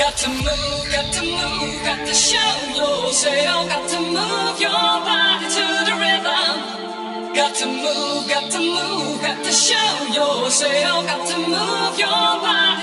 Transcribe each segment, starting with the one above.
Got to move, got to move, got to show yourself. Got to move your body to the rhythm. Got to move, got to move, got to show yourself. Got to move your body.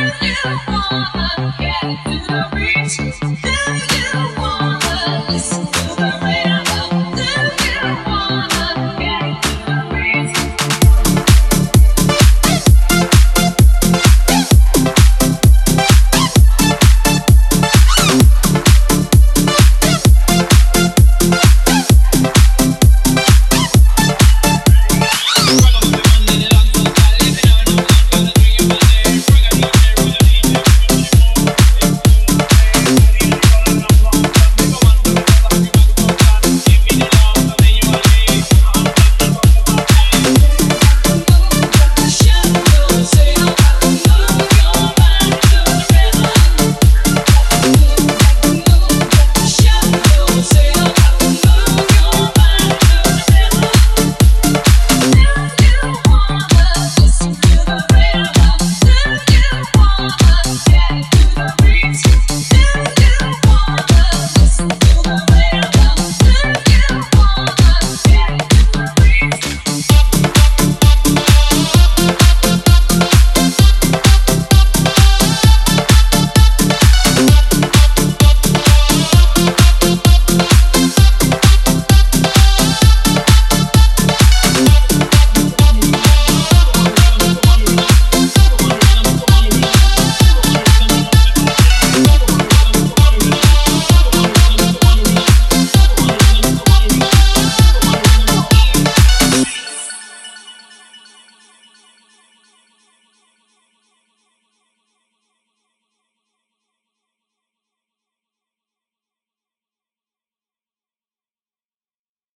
you want.